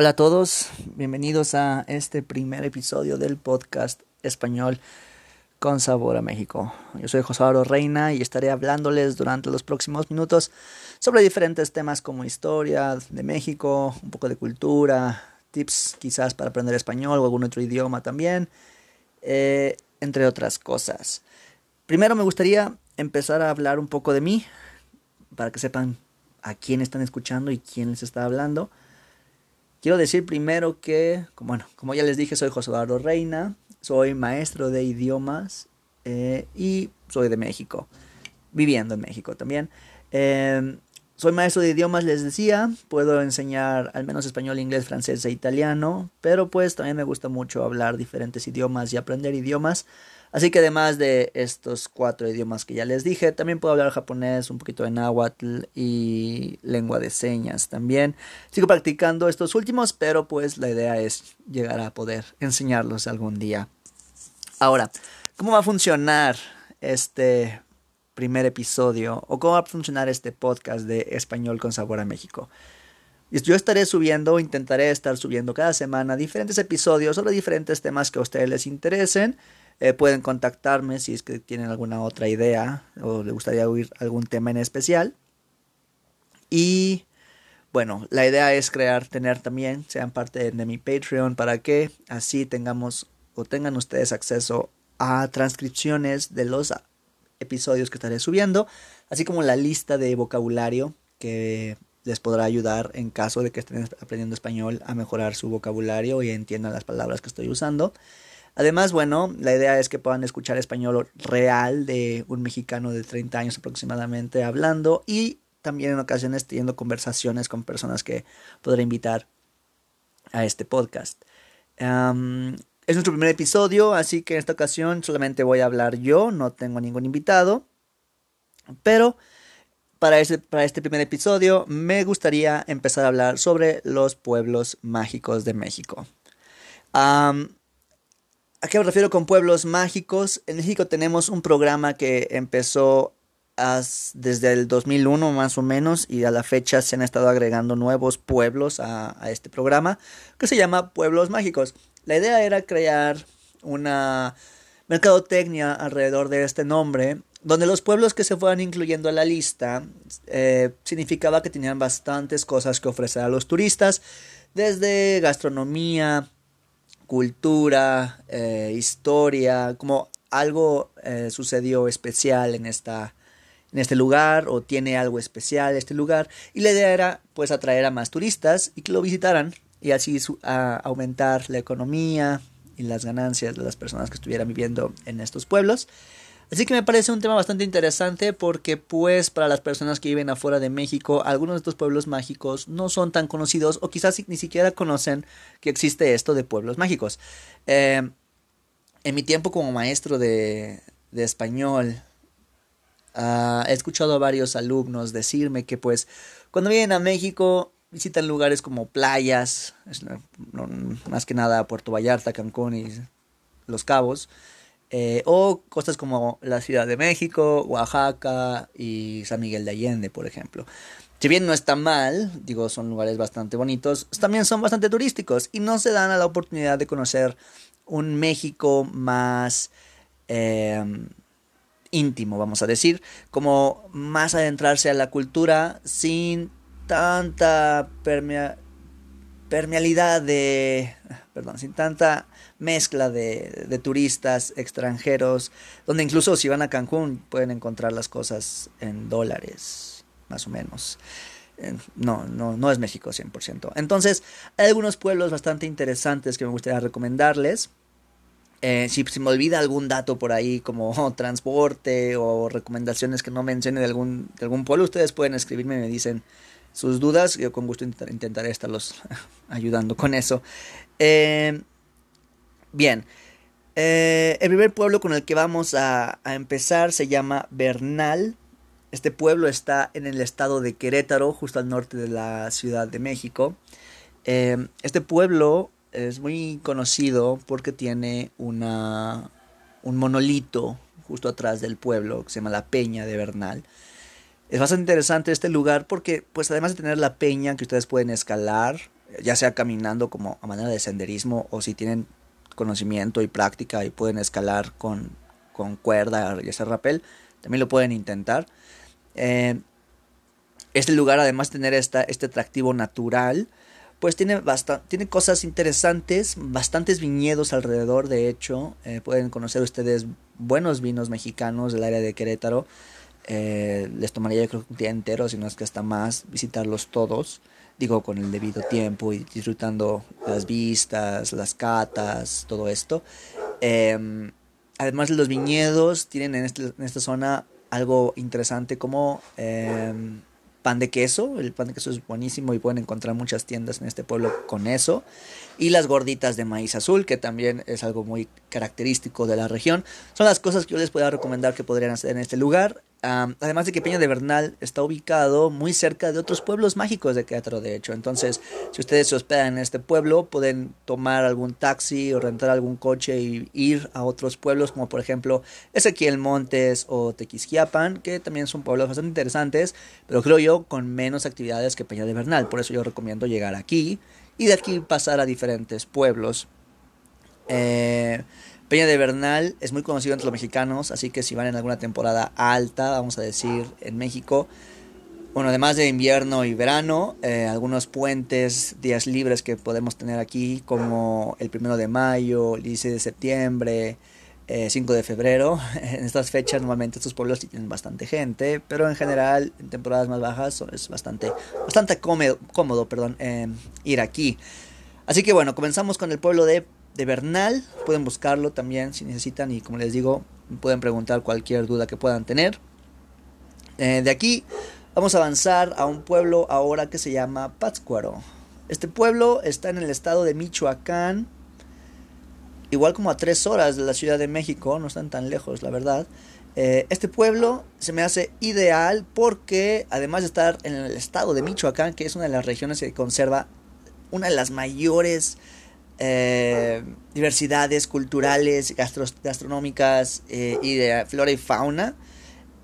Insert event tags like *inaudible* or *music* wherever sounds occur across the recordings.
Hola a todos, bienvenidos a este primer episodio del podcast español con sabor a México. Yo soy José Reina y estaré hablándoles durante los próximos minutos sobre diferentes temas como historia de México, un poco de cultura, tips quizás para aprender español o algún otro idioma también, eh, entre otras cosas. Primero me gustaría empezar a hablar un poco de mí, para que sepan a quién están escuchando y quién les está hablando. Quiero decir primero que, bueno, como ya les dije, soy José Eduardo Reina, soy maestro de idiomas eh, y soy de México, viviendo en México también. Em, soy maestro de idiomas, les decía, puedo enseñar al menos español, inglés, francés e italiano, pero pues también me gusta mucho hablar diferentes idiomas y aprender idiomas. Así que además de estos cuatro idiomas que ya les dije, también puedo hablar japonés, un poquito de náhuatl y lengua de señas también. Sigo practicando estos últimos, pero pues la idea es llegar a poder enseñarlos algún día. Ahora, ¿cómo va a funcionar este primer episodio o cómo va a funcionar este podcast de Español con Sabor a México? Yo estaré subiendo, intentaré estar subiendo cada semana diferentes episodios sobre diferentes temas que a ustedes les interesen. Eh, pueden contactarme si es que tienen alguna otra idea o les gustaría oír algún tema en especial. Y bueno, la idea es crear, tener también, sean parte de mi Patreon para que así tengamos o tengan ustedes acceso a transcripciones de los episodios que estaré subiendo, así como la lista de vocabulario que les podrá ayudar en caso de que estén aprendiendo español a mejorar su vocabulario y entiendan las palabras que estoy usando. Además, bueno, la idea es que puedan escuchar español real de un mexicano de 30 años aproximadamente hablando y también en ocasiones teniendo conversaciones con personas que podré invitar a este podcast. Es nuestro primer episodio, así que en esta ocasión solamente voy a hablar yo, no tengo ningún invitado. Pero para este, para este primer episodio me gustaría empezar a hablar sobre los pueblos mágicos de México. ¿A qué me refiero con pueblos mágicos? En México tenemos un programa que empezó desde el 2001 más o menos y a la fecha se han estado agregando nuevos pueblos a, este programa que se llama Pueblos Mágicos. La idea era crear una mercadotecnia alrededor de este nombre donde los pueblos que se fueran incluyendo a la lista eh, significaba que tenían bastantes cosas que ofrecer a los turistas, desde gastronomía, cultura, eh, historia, como algo eh, sucedió especial en esta en este lugar o tiene algo especial este lugar y la idea era pues atraer a más turistas y que lo visitaran y así aumentar la economía y las ganancias de las personas que estuvieran viviendo en estos pueblos Así que me parece un tema bastante interesante porque pues para las personas que viven afuera de México, algunos de estos pueblos mágicos no son tan conocidos o quizás ni siquiera conocen que existe esto de pueblos mágicos. Eh, en mi tiempo como maestro de, de español, uh, he escuchado a varios alumnos decirme que pues cuando vienen a México visitan lugares como playas, más que nada Puerto Vallarta, Cancún y Los Cabos. Eh, o cosas como la Ciudad de México, Oaxaca y San Miguel de Allende, por ejemplo. Si bien no está mal, digo, son lugares bastante bonitos, también son bastante turísticos y no se dan a la oportunidad de conocer un México más em, íntimo, vamos a decir, como más adentrarse a la cultura sin tanta permea, permealidad de, perdón, sin tanta mezcla de, turistas extranjeros, donde incluso si van a Cancún pueden encontrar las cosas en dólares, más o menos. No, no, no es México 100%. Entonces, hay algunos pueblos bastante interesantes que me gustaría recomendarles. Eh, si, si, me olvida algún dato por ahí como *laughs* transporte o recomendaciones que no mencione de algún, de algún pueblo, ustedes pueden escribirme y me dicen sus dudas. Yo con gusto intentaré estarlos *laughs* ayudando con eso. Eh, Bien, eh, el primer pueblo con el que vamos a, empezar se llama Bernal. Este pueblo está en el estado de Querétaro, justo al norte de la Ciudad de México. Eh, este pueblo es muy conocido porque tiene una, un monolito justo atrás del pueblo que se llama la Peña de Bernal. Es bastante interesante este lugar porque, pues además de tener la peña que ustedes pueden escalar, ya sea caminando como a manera de senderismo o si tienen conocimiento y práctica y pueden escalar con, con cuerda y hacer rappel, también lo pueden intentar. Eh, este lugar, además de tener esta, este atractivo natural, pues tiene, tiene cosas interesantes, bastantes viñedos alrededor, de hecho, eh, pueden conocer ustedes buenos vinos mexicanos del área de Querétaro. Eh, les tomaría yo creo un día entero, si no es que hasta más, visitarlos todos, digo con el debido tiempo y disfrutando las vistas, las catas, todo esto. Em, además de los viñedos, tienen en, este, en esta zona algo interesante como em, pan de queso. El pan de queso es buenísimo y pueden encontrar muchas tiendas en este pueblo con eso. Y las gorditas de maíz azul, que también es algo muy característico de la región. Son las cosas que yo les puedo recomendar que podrían hacer en este lugar además de que Peña de Bernal está ubicado muy cerca de otros pueblos mágicos de Querétaro, de hecho. Entonces, si ustedes se hospedan en este pueblo, pueden tomar algún taxi o rentar algún coche y ir a otros pueblos, como por ejemplo Ezequiel Montes o Tequisquiapan, que también son pueblos bastante interesantes, pero creo yo con menos actividades que Peña de Bernal. Por eso yo recomiendo llegar aquí y de aquí pasar a diferentes pueblos. Eh, Peña de Bernal es muy conocido entre los mexicanos, así que si van en alguna temporada alta, vamos a decir, en México, bueno, además de invierno y verano, eh, algunos puentes, días libres que podemos tener aquí, como el primero de mayo, el 16 de septiembre, 5 eh, de febrero. *laughs* En estas fechas normalmente estos pueblos tienen bastante gente, pero en general en temporadas más bajas es bastante, bastante cómodo, cómodo perdón, eh, ir aquí. Así que bueno, comenzamos con el pueblo de de Bernal. Pueden buscarlo también si necesitan y como les digo, pueden preguntar cualquier duda que puedan tener. Eh, de aquí vamos a avanzar a un pueblo ahora que se llama Pátzcuaro. Este pueblo está en el estado de Michoacán, igual como a tres horas de la Ciudad de México, no están tan lejos, la verdad. Eh, este pueblo se me hace ideal porque además de estar en el estado de Michoacán, que es una de las regiones que conserva una de las mayores eh, diversidades culturales, gastronómicas eh, y de flora y fauna.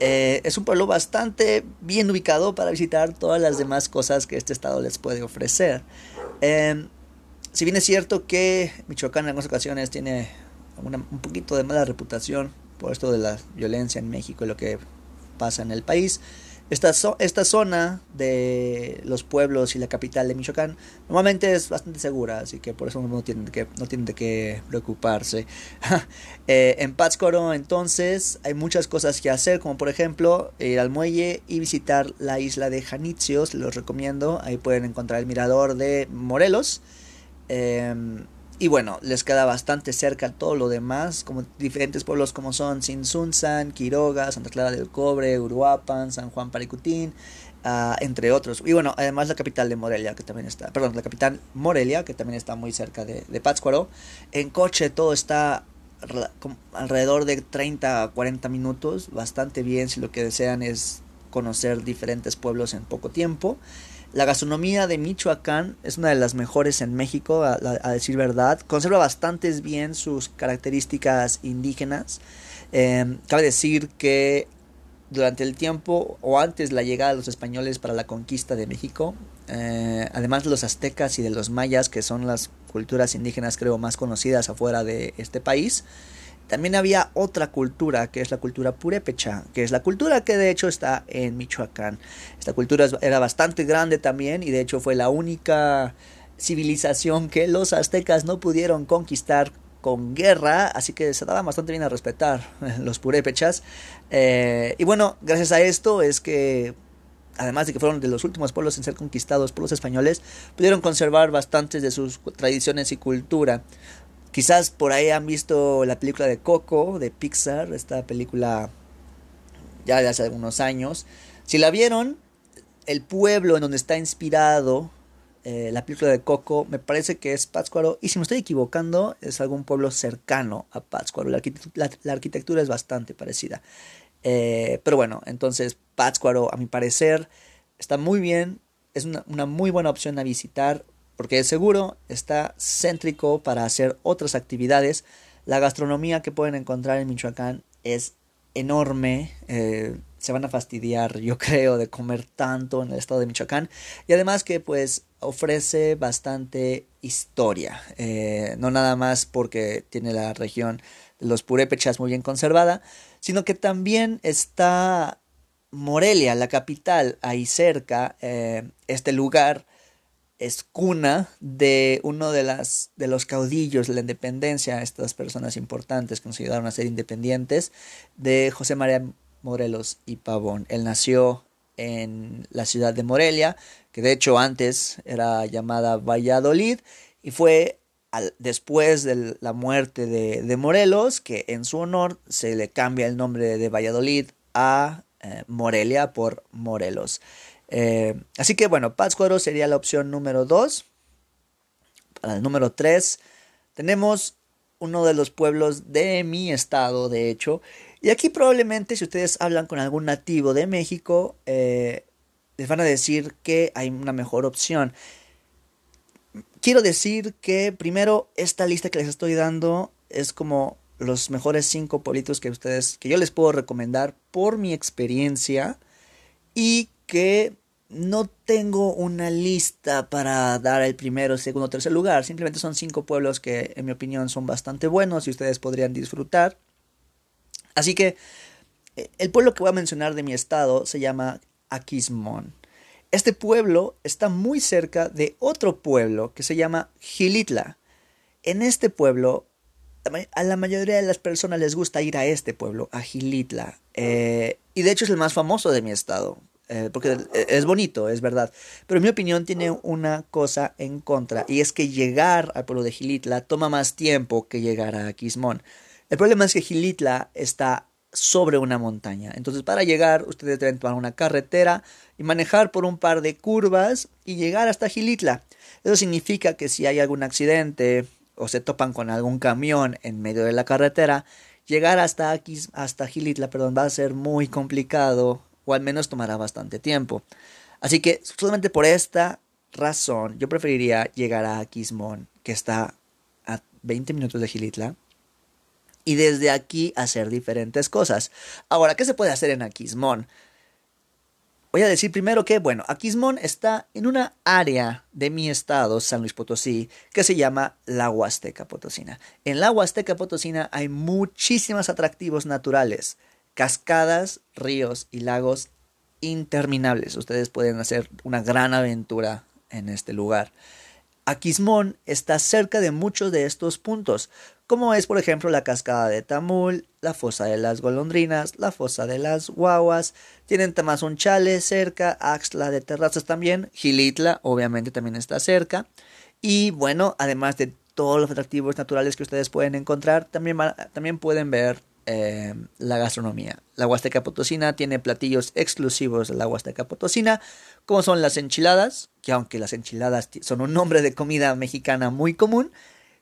Eh, es un pueblo bastante bien ubicado para visitar todas las demás cosas que este estado les puede ofrecer. Em, si bien es cierto que Michoacán en algunas ocasiones tiene un poquito de mala reputación por esto de la violencia en México y lo que pasa en el país, esta, esta zona de los pueblos y la capital de Michoacán normalmente es bastante segura, así que por eso no tienen que, no tienen de qué preocuparse. *laughs* Eh, en Pátzcuaro entonces hay muchas cosas que hacer, como por ejemplo ir al muelle y visitar la isla de Janitzio, los recomiendo, ahí pueden encontrar el mirador de Morelos. Em, y bueno, les queda bastante cerca todo lo demás, como diferentes pueblos como son Sinsunzan, Quiroga, Santa Clara del Cobre, Uruapan, San Juan Paricutín, uh, entre otros. Y bueno, además la capital de Morelia, que también está, perdón, la capital Morelia, que también está muy cerca de, de Pátzcuaro. En coche todo está alrededor de 30 a 40 minutos, bastante bien si lo que desean es conocer diferentes pueblos en poco tiempo. La gastronomía de Michoacán es una de las mejores en México, a, decir verdad. Conserva bastante bien sus características indígenas. Em, cabe decir que durante el tiempo o antes la llegada de los españoles para la conquista de México, eh, además de los aztecas y de los mayas, que son las culturas indígenas creo más conocidas afuera de este país, también había otra cultura, que es la cultura purépecha, que es la cultura que de hecho está en Michoacán. Esta cultura era bastante grande también y de hecho fue la única civilización que los aztecas no pudieron conquistar con guerra, así que se daba bastante bien a respetar *laughs* los purépechas. Eh, y bueno, gracias a esto es que, además de que fueron de los últimos pueblos en ser conquistados por los españoles, pudieron conservar bastantes de sus tradiciones y cultura. Quizás por ahí han visto la película de Coco de Pixar, esta película ya de hace algunos años. Si la vieron, el pueblo en donde está inspirado eh, la película de Coco me parece que es Pátzcuaro. Y si me estoy equivocando, es algún pueblo cercano a Pátzcuaro. La, arquitectura es bastante parecida. Eh, pero bueno, entonces Pátzcuaro, a mi parecer, está muy bien. Es una, una muy buena opción a visitar porque es seguro, está céntrico para hacer otras actividades. La gastronomía que pueden encontrar en Michoacán es enorme. Eh, se van a fastidiar, *laughs* yo creo, de comer tanto en el estado de Michoacán. Y además que pues ofrece bastante historia. Eh, no nada más porque tiene la región de los purépechas muy bien conservada, sino que también está Morelia, la capital, ahí cerca. Eh, este lugar es cuna de uno de, las, de los caudillos de la independencia, estas personas importantes que nos ayudaron a ser independientes, de José María Morelos y Pavón. Él nació en la ciudad de Morelia, que de hecho antes era llamada Valladolid, y fue después de la muerte de, Morelos que en su honor se le cambia el nombre de Valladolid a eh, Morelia por Morelos. Eh, así que bueno, Pátzcuaro sería la opción número 2. Para el número 3 tenemos uno de los pueblos de mi estado, de hecho. Y aquí probablemente si ustedes hablan con algún nativo de México, eh, les van a decir que hay una mejor opción. Quiero decir que primero esta lista que les estoy dando es como los mejores cinco pueblitos que ustedes que yo les puedo recomendar por mi experiencia y que no tengo una lista para dar el primero, segundo, tercer lugar. Simplemente son cinco pueblos que, en mi opinión, son bastante buenos y ustedes podrían disfrutar. Así que eh, el pueblo que voy a mencionar de mi estado se llama Aquismón. Este pueblo está muy cerca de otro pueblo que se llama Gilitla. En este pueblo, a la mayoría de las personas les gusta ir a este pueblo, a Gilitla. Eh, y de hecho es el más famoso de mi estado. Eh, porque es bonito, es verdad. Pero en mi opinión tiene una cosa en contra, y es que llegar al pueblo de Gilitla toma más tiempo que llegar a Quismón. El problema es que Gilitla está sobre una montaña. Entonces para llegar ustedes deben tomar una carretera y manejar por un par de curvas y llegar hasta Gilitla. Eso significa que si hay algún accidente o se topan con algún camión en medio de la carretera, llegar hasta aquí, hasta Gilitla, perdón, va a ser muy complicado o al menos tomará bastante tiempo. Así que solamente por esta razón yo preferiría llegar a Quismón, que está a 20 minutos de Gilitla, y desde aquí hacer diferentes cosas. Ahora, ¿qué se puede hacer en Aquismón? Voy a decir primero que, bueno, Aquismón está en una área de mi estado, San Luis Potosí, que se llama la Huasteca Potosina. En la Huasteca Potosina hay muchísimos atractivos naturales cascadas, ríos y lagos interminables. Ustedes pueden hacer una gran aventura en este lugar. Aquismón está cerca de muchos de estos puntos, como es por ejemplo la cascada de Tamul, la fosa de las golondrinas, la fosa de las guaguas, tienen Tamazunchale cerca, Axla de Terrazas también, Gilitla obviamente también está cerca, y bueno, además de todos los atractivos naturales que ustedes pueden encontrar, también, también pueden ver eh, la gastronomía. La Huasteca Potosina tiene platillos exclusivos de la Huasteca Potosina, como son las enchiladas, que aunque las enchiladas son un nombre de comida mexicana muy común,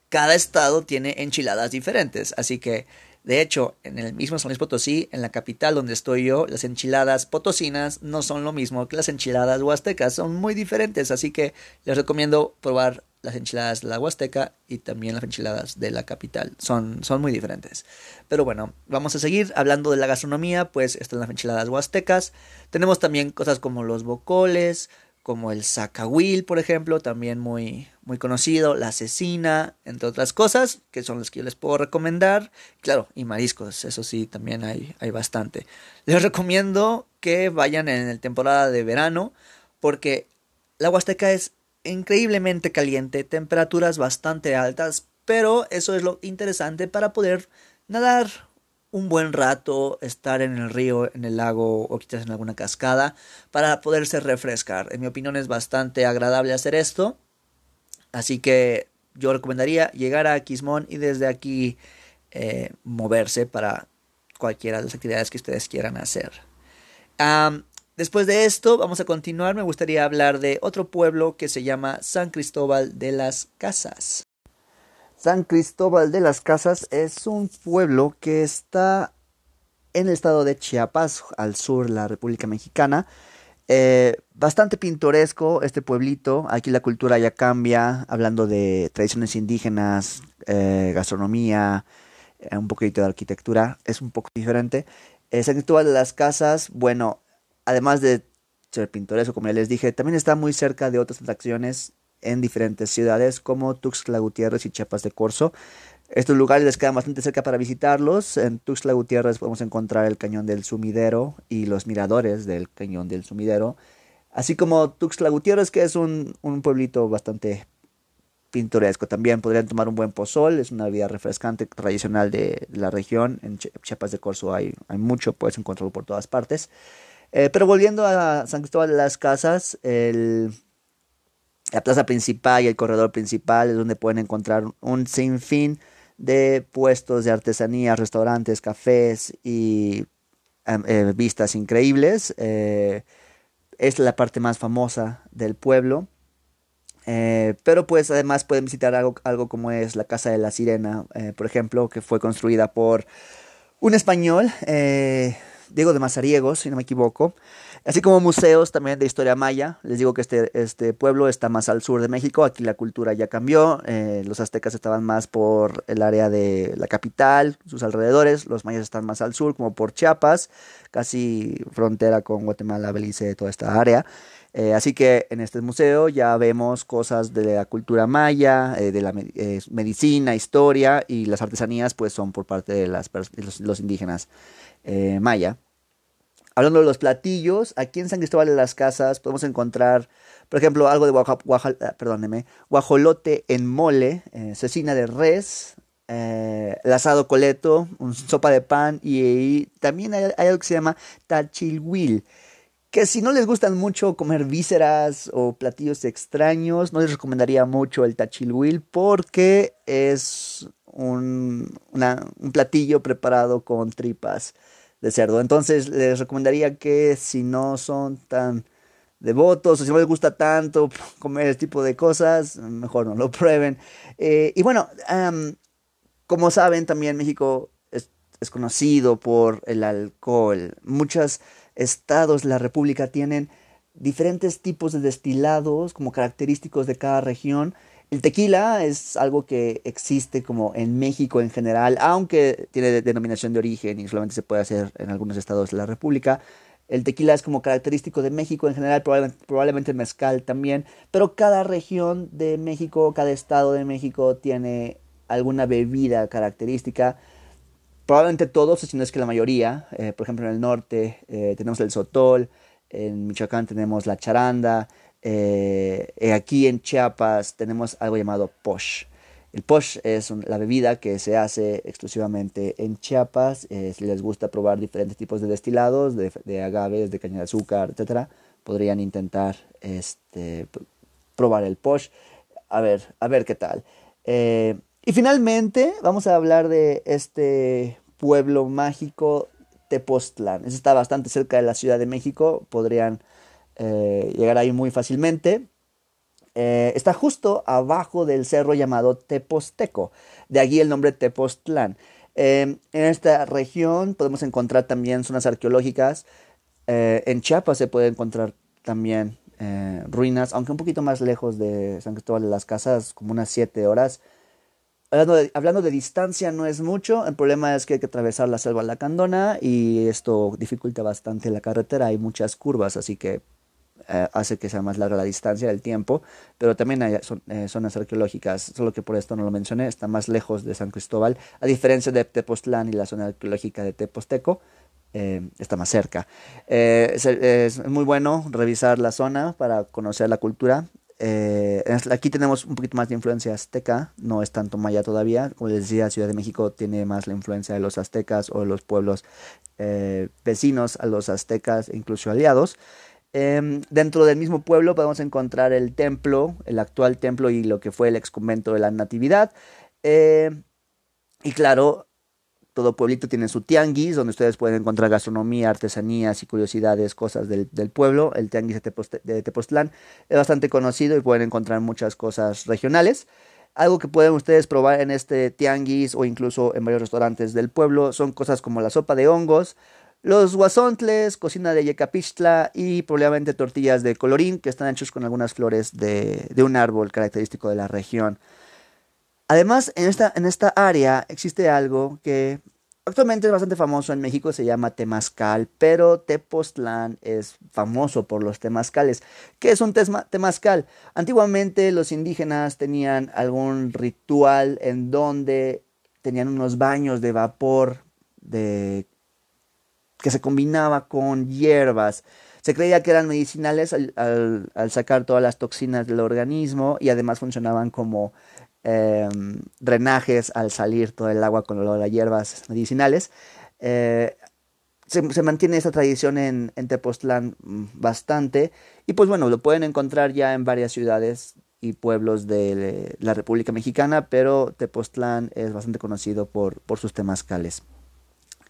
cada estado tiene enchiladas diferentes. Así que, de hecho, en el mismo San Luis Potosí, en la capital donde estoy yo, las enchiladas potosinas no son lo mismo que las enchiladas huastecas, son muy diferentes. Así que les recomiendo probar las enchiladas de la Huasteca y también las enchiladas de la capital. Son, son muy diferentes. Pero bueno, vamos a seguir hablando de la gastronomía, pues están las enchiladas huastecas. Tenemos también cosas como los bocoles, como el zacahuil, por ejemplo, también muy, muy conocido, la cecina, entre otras cosas, que son las que yo les puedo recomendar. Claro, y mariscos, eso sí, también hay, hay bastante. Les recomiendo que vayan en la temporada de verano, porque la Huasteca es increíblemente caliente, temperaturas bastante altas, pero eso es lo interesante para poder nadar un buen rato, estar en el río, en el lago o quizás en alguna cascada para poderse refrescar. En mi opinión es bastante agradable hacer esto, así que yo recomendaría llegar a Quismón y desde aquí eh, moverse para cualquiera de las actividades que ustedes quieran hacer. Después de esto, vamos a continuar. Me gustaría hablar de otro pueblo que se llama San Cristóbal de las Casas. San Cristóbal de las Casas es un pueblo que está en el estado de Chiapas, al sur de la República Mexicana. Eh, bastante pintoresco este pueblito. Aquí la cultura ya cambia, hablando de tradiciones indígenas, eh, gastronomía, eh, un poquito de arquitectura. Es un poco diferente. San Cristóbal de las Casas, bueno, además de ser pintoresco, como ya les dije, también está muy cerca de otras atracciones en diferentes ciudades como Tuxtla Gutiérrez y Chiapas de Corzo. Estos lugares les quedan bastante cerca para visitarlos. En Tuxtla Gutiérrez podemos encontrar el cañón del sumidero y los miradores del cañón del sumidero. Así como Tuxtla Gutiérrez, que es un, un pueblito bastante pintoresco. También podrían tomar un buen pozol, es una bebida refrescante tradicional de la región. En Chiapas de Corzo hay, hay mucho, puedes encontrarlo por todas partes. Eh, pero volviendo a San Cristóbal de las Casas, la plaza principal y el corredor principal es donde pueden encontrar un sinfín de puestos de artesanía, restaurantes, cafés y eh, vistas increíbles. Eh, es la parte más famosa del pueblo. Eh, pero pues además pueden visitar algo, algo como es la Casa de la Sirena, por ejemplo, que fue construida por un español, Diego de Mazariegos, si no me equivoco. Así como museos también de historia maya. Les digo que este, este pueblo está más al sur de México. Aquí la cultura ya cambió. los aztecas estaban más por el área de la capital, sus alrededores. Los mayas están más al sur, como por Chiapas, casi frontera con Guatemala, Belice, toda esta área. Eh, así que en este museo ya vemos cosas de la cultura maya, eh, de la eh, medicina, historia y las artesanías pues son por parte de, los, indígenas maya. Hablando de los platillos, aquí en San Cristóbal de las Casas podemos encontrar, por ejemplo, algo de ah, guajolote en mole, cecina de res, el asado coleto, un sopa de pan y, también hay, hay, algo que se llama tachilhuil que si no les gustan mucho comer vísceras o platillos extraños, no les recomendaría mucho el tachilhuil porque es un, un platillo preparado con tripas de cerdo. Entonces les recomendaría que si no son tan devotos o si no les gusta tanto *laughs* comer este tipo de cosas, mejor no lo prueben. Eh, y bueno, como saben, también México es, es conocido por el alcohol. Muchas estados de la República tienen diferentes tipos de destilados como característicos de cada región. El tequila es algo que existe como en México en general, aunque tiene denominación de origen y solamente se puede hacer en algunos estados de la República. El tequila es como característico de México en general, probablemente, probablemente mezcal también, pero cada región de México, cada estado de México tiene alguna bebida característica probablemente todos, si no es que la mayoría, eh, por ejemplo en el norte eh, tenemos el sotol, en Michoacán tenemos la charanda, eh, aquí en Chiapas tenemos algo llamado posh. El posh es la bebida que se hace exclusivamente en Chiapas. si les gusta probar diferentes tipos de destilados, de, agaves, de caña de azúcar, etc., podrían intentar este, probar el posh. A ver, a ver qué tal. Y finalmente vamos a hablar de este pueblo mágico Tepoztlán. está bastante cerca de la Ciudad de México, podrían eh, llegar ahí muy fácilmente. Eh, está justo abajo del cerro llamado Tepozteco, de allí el nombre Tepoztlán. Em, en esta región podemos encontrar también zonas arqueológicas. Eh, en Chiapas se puede encontrar también ruinas, aunque un poquito más lejos de San Cristóbal de las Casas, como unas 7 horas. Hablando de, distancia no es mucho, el problema es que hay que atravesar la selva lacandona y esto dificulta bastante la carretera, hay muchas curvas, así que eh, hace que sea más larga la distancia, el tiempo, pero también hay eh, zonas arqueológicas, solo que por esto no lo mencioné, está más lejos de San Cristóbal, a diferencia de Tepoztlán y la zona arqueológica de Teposteco, eh, está más cerca. es, muy bueno revisar la zona para conocer la cultura aquí tenemos un poquito más de influencia azteca, no es tanto maya todavía. Como les decía, Ciudad de México tiene más la influencia de los aztecas o los pueblos vecinos a los aztecas, incluso aliados. Em, dentro del mismo pueblo podemos encontrar el templo, el actual templo y lo que fue el ex convento de la Natividad. Eh, y claro, todo pueblito tiene su tianguis, donde ustedes pueden encontrar gastronomía, artesanías y curiosidades, cosas del, pueblo. El tianguis de, Tepoztlán es bastante conocido y pueden encontrar muchas cosas regionales. Algo que pueden ustedes probar en este tianguis o incluso en varios restaurantes del pueblo son cosas como la sopa de hongos, los guasontles, cocina de yecapistla y probablemente tortillas de colorín que están hechos con algunas flores de, de un árbol característico de la región. Además, en esta, en esta área existe algo que Actualmente es bastante famoso en México, se llama temazcal, pero Tepoztlán es famoso por los temazcales. ¿Qué es un temazcal? Antiguamente los indígenas tenían algún ritual en donde tenían unos baños de vapor de... que se combinaba con hierbas. Se creía que eran medicinales al sacar todas las toxinas del organismo y además funcionaban como Em, drenajes al salir todo el agua con las hierbas medicinales. Eh, se, mantiene esta tradición en, en, Tepoztlán mm, bastante y pues bueno, lo pueden encontrar ya en varias ciudades y pueblos de la República Mexicana, pero Tepoztlán es bastante conocido por, por sus temazcales.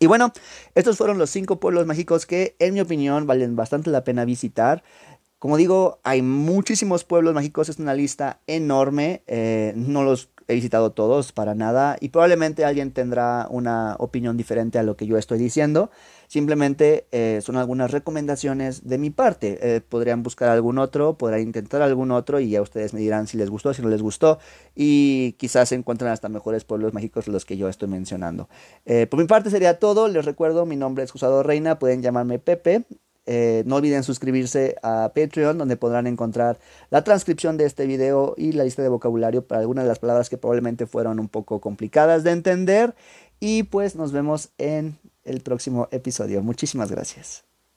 Y bueno, estos fueron los cinco pueblos mágicos que en mi opinión valen bastante la pena visitar. Como digo, hay muchísimos pueblos mágicos, es una lista enorme, eh, no los he visitado todos para nada y probablemente alguien tendrá una opinión diferente a lo que yo estoy diciendo. Simplemente eh, son algunas recomendaciones de mi parte. Eh, podrían buscar algún otro, podrán intentar algún otro y ya ustedes me dirán si les gustó, si no les gustó y quizás se encuentren hasta mejores pueblos mágicos los que yo estoy mencionando. por mi parte sería todo. Les recuerdo, mi nombre es Josado Reina, pueden llamarme Pepe. Eh, no olviden suscribirse a Patreon, donde podrán encontrar la transcripción de este video y la lista de vocabulario para algunas de las palabras que probablemente fueron un poco complicadas de entender. Y pues nos vemos en el próximo episodio. Muchísimas gracias.